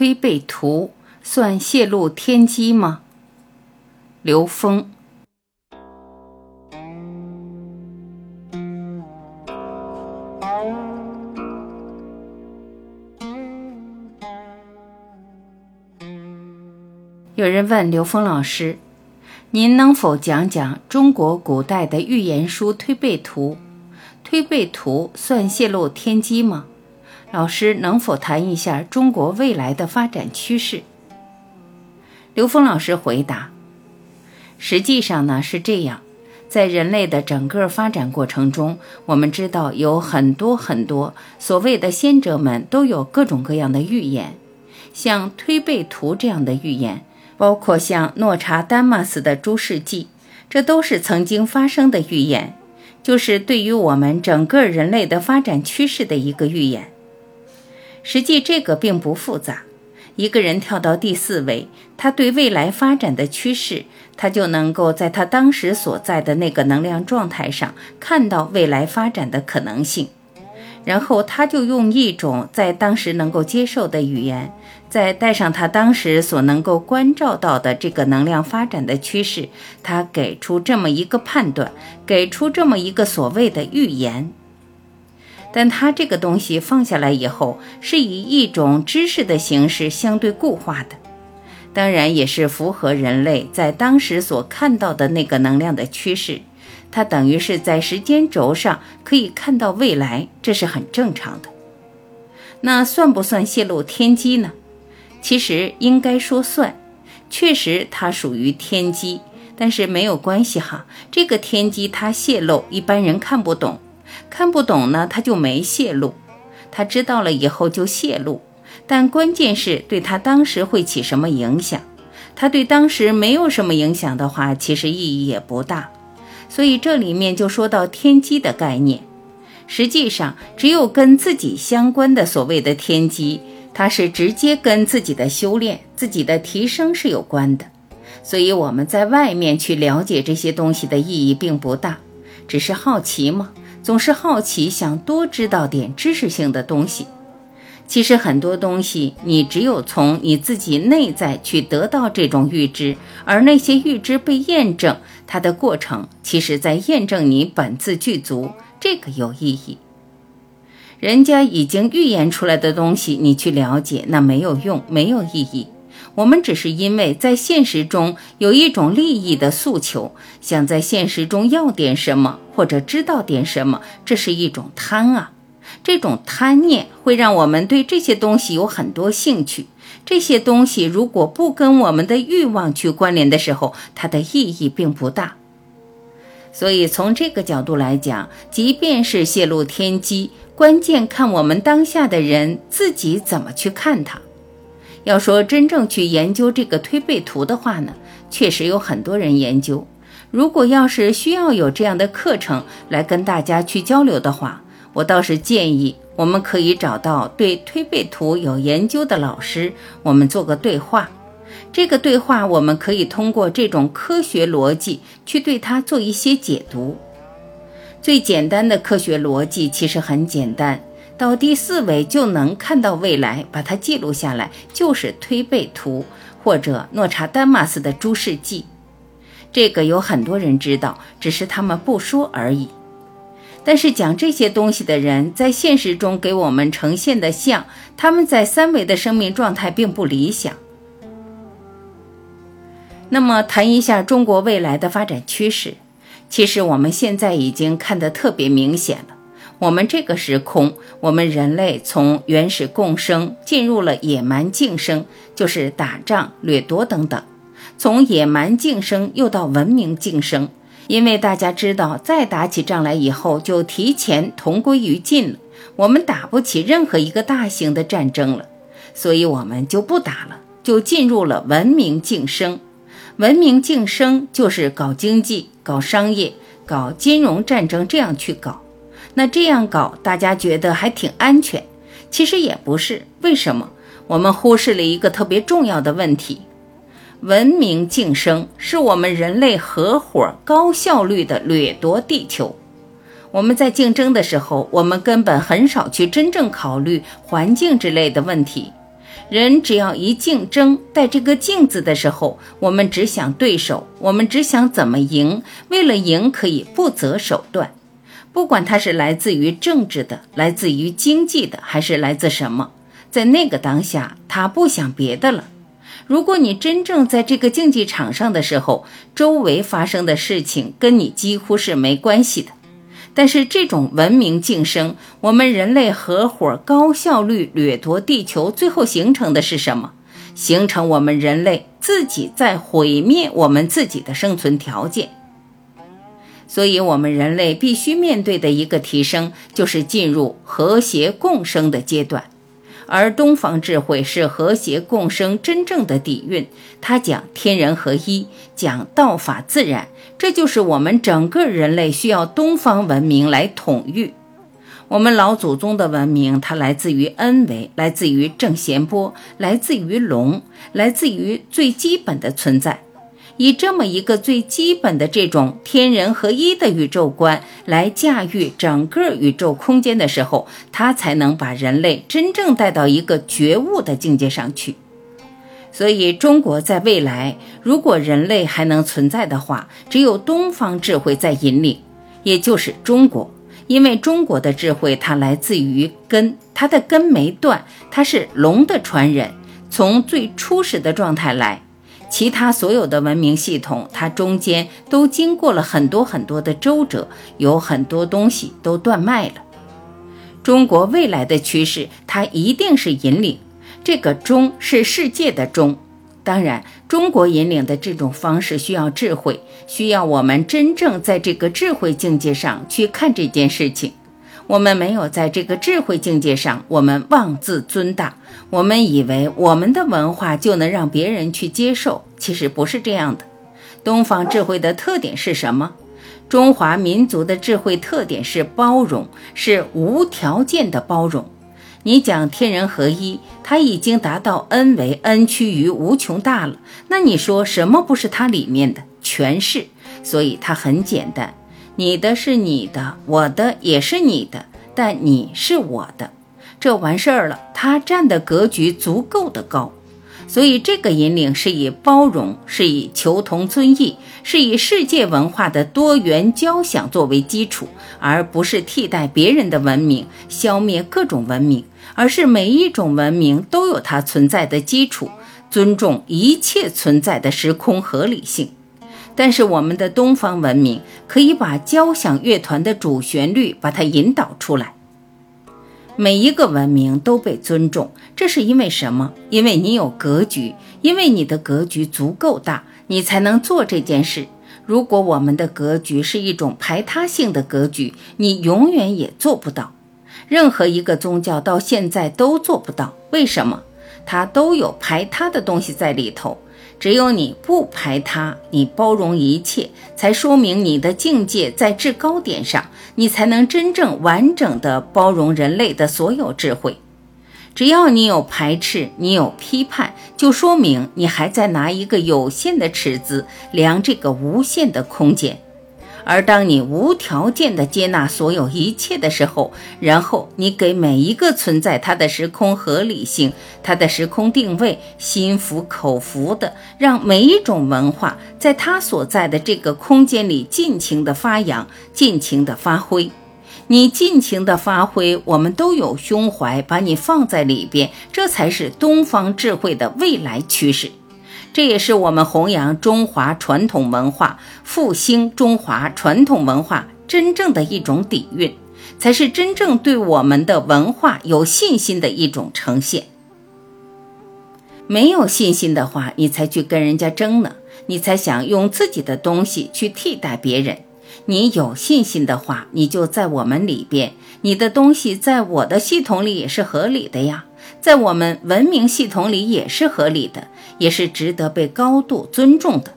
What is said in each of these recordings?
推背图算泄露天机吗？刘峰。有人问刘峰老师：“您能否讲讲中国古代的预言书推背图？推背图算泄露天机吗？”老师能否谈一下中国未来的发展趋势？刘峰老师回答：实际上呢是这样，在人类的整个发展过程中，我们知道有很多很多所谓的先哲们都有各种各样的预言，像推背图这样的预言，包括像诺查丹玛斯的诸事记，这都是曾经发生的预言，就是对于我们整个人类的发展趋势的一个预言。实际这个并不复杂，一个人跳到第四维，他对未来发展的趋势，他就能够在他当时所在的那个能量状态上看到未来发展的可能性，然后他就用一种在当时能够接受的语言，再带上他当时所能够关照到的这个能量发展的趋势，他给出这么一个判断，给出这么一个所谓的预言。但它这个东西放下来以后，是以一种知识的形式相对固化的，当然也是符合人类在当时所看到的那个能量的趋势。它等于是在时间轴上可以看到未来，这是很正常的。那算不算泄露天机呢？其实应该说算，确实它属于天机，但是没有关系哈。这个天机它泄露，一般人看不懂。看不懂呢，他就没泄露；他知道了以后就泄露，但关键是对他当时会起什么影响？他对当时没有什么影响的话，其实意义也不大。所以这里面就说到天机的概念，实际上只有跟自己相关的所谓的天机，它是直接跟自己的修炼、自己的提升是有关的。所以我们在外面去了解这些东西的意义并不大，只是好奇嘛。总是好奇，想多知道点知识性的东西。其实很多东西，你只有从你自己内在去得到这种预知，而那些预知被验证，它的过程，其实在验证你本自具足，这个有意义。人家已经预言出来的东西，你去了解，那没有用，没有意义。我们只是因为在现实中有一种利益的诉求，想在现实中要点什么或者知道点什么，这是一种贪啊。这种贪念会让我们对这些东西有很多兴趣。这些东西如果不跟我们的欲望去关联的时候，它的意义并不大。所以从这个角度来讲，即便是泄露天机，关键看我们当下的人自己怎么去看它。要说真正去研究这个推背图的话呢，确实有很多人研究。如果要是需要有这样的课程来跟大家去交流的话，我倒是建议我们可以找到对推背图有研究的老师，我们做个对话。这个对话我们可以通过这种科学逻辑去对它做一些解读。最简单的科学逻辑其实很简单。到第四维就能看到未来，把它记录下来，就是推背图或者诺查丹马斯的诸事记。这个有很多人知道，只是他们不说而已。但是讲这些东西的人，在现实中给我们呈现的像，他们在三维的生命状态并不理想。那么谈一下中国未来的发展趋势，其实我们现在已经看得特别明显了。我们这个时空，我们人类从原始共生进入了野蛮竞争，就是打仗、掠夺等等。从野蛮竞争又到文明竞争，因为大家知道，再打起仗来以后就提前同归于尽了，我们打不起任何一个大型的战争了，所以我们就不打了，就进入了文明竞争。文明竞争就是搞经济、搞商业、搞金融战争，这样去搞。那这样搞，大家觉得还挺安全，其实也不是。为什么？我们忽视了一个特别重要的问题：文明竞争是我们人类合伙高效率的掠夺地球。我们在竞争的时候，我们根本很少去真正考虑环境之类的问题。人只要一竞争，带这个“竞”字的时候，我们只想对手，我们只想怎么赢，为了赢可以不择手段。不管它是来自于政治的，来自于经济的，还是来自什么，在那个当下，他不想别的了。如果你真正在这个竞技场上的时候，周围发生的事情跟你几乎是没关系的。但是这种文明晋升，我们人类合伙高效率掠夺地球，最后形成的是什么？形成我们人类自己在毁灭我们自己的生存条件。所以，我们人类必须面对的一个提升，就是进入和谐共生的阶段。而东方智慧是和谐共生真正的底蕴，它讲天人合一，讲道法自然，这就是我们整个人类需要东方文明来统御。我们老祖宗的文明，它来自于恩维，来自于正弦波，来自于龙，来自于最基本的存在。以这么一个最基本的这种天人合一的宇宙观来驾驭整个宇宙空间的时候，它才能把人类真正带到一个觉悟的境界上去。所以，中国在未来，如果人类还能存在的话，只有东方智慧在引领，也就是中国，因为中国的智慧它来自于根，它的根没断，它是龙的传人，从最初始的状态来。其他所有的文明系统，它中间都经过了很多很多的周折，有很多东西都断脉了。中国未来的趋势，它一定是引领。这个“中”是世界的“中”，当然，中国引领的这种方式需要智慧，需要我们真正在这个智慧境界上去看这件事情。我们没有在这个智慧境界上，我们妄自尊大，我们以为我们的文化就能让别人去接受，其实不是这样的。东方智慧的特点是什么？中华民族的智慧特点是包容，是无条件的包容。你讲天人合一，它已经达到 n 为 n 趋于无穷大了，那你说什么不是它里面的？全是，所以它很简单。你的是你的，我的也是你的，但你是我的，这完事儿了。他站的格局足够的高，所以这个引领是以包容，是以求同尊异，是以世界文化的多元交响作为基础，而不是替代别人的文明，消灭各种文明，而是每一种文明都有它存在的基础，尊重一切存在的时空合理性。但是我们的东方文明可以把交响乐团的主旋律把它引导出来。每一个文明都被尊重，这是因为什么？因为你有格局，因为你的格局足够大，你才能做这件事。如果我们的格局是一种排他性的格局，你永远也做不到。任何一个宗教到现在都做不到，为什么？它都有排他的东西在里头。只有你不排他，你包容一切，才说明你的境界在至高点上，你才能真正完整的包容人类的所有智慧。只要你有排斥，你有批判，就说明你还在拿一个有限的尺子量这个无限的空间。而当你无条件的接纳所有一切的时候，然后你给每一个存在它的时空合理性、它的时空定位，心服口服的，让每一种文化在它所在的这个空间里尽情的发扬、尽情的发挥。你尽情的发挥，我们都有胸怀，把你放在里边，这才是东方智慧的未来趋势。这也是我们弘扬中华传统文化、复兴中华传统文化真正的一种底蕴，才是真正对我们的文化有信心的一种呈现。没有信心的话，你才去跟人家争呢，你才想用自己的东西去替代别人。你有信心的话，你就在我们里边，你的东西在我的系统里也是合理的呀。在我们文明系统里也是合理的，也是值得被高度尊重的。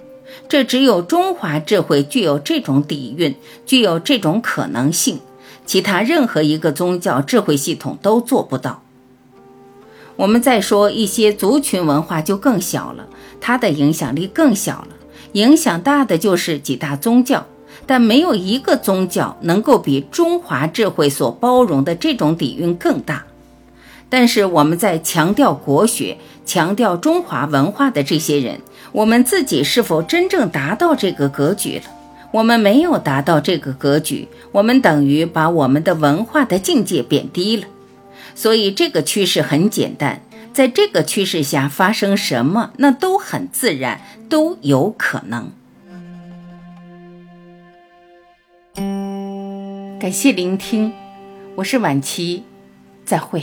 这只有中华智慧具有这种底蕴，具有这种可能性，其他任何一个宗教智慧系统都做不到。我们再说一些族群文化就更小了，它的影响力更小了。影响大的就是几大宗教，但没有一个宗教能够比中华智慧所包容的这种底蕴更大。但是我们在强调国学、强调中华文化的这些人，我们自己是否真正达到这个格局了？我们没有达到这个格局，我们等于把我们的文化的境界贬低了。所以这个趋势很简单，在这个趋势下发生什么，那都很自然，都有可能。感谢聆听，我是晚琪，再会。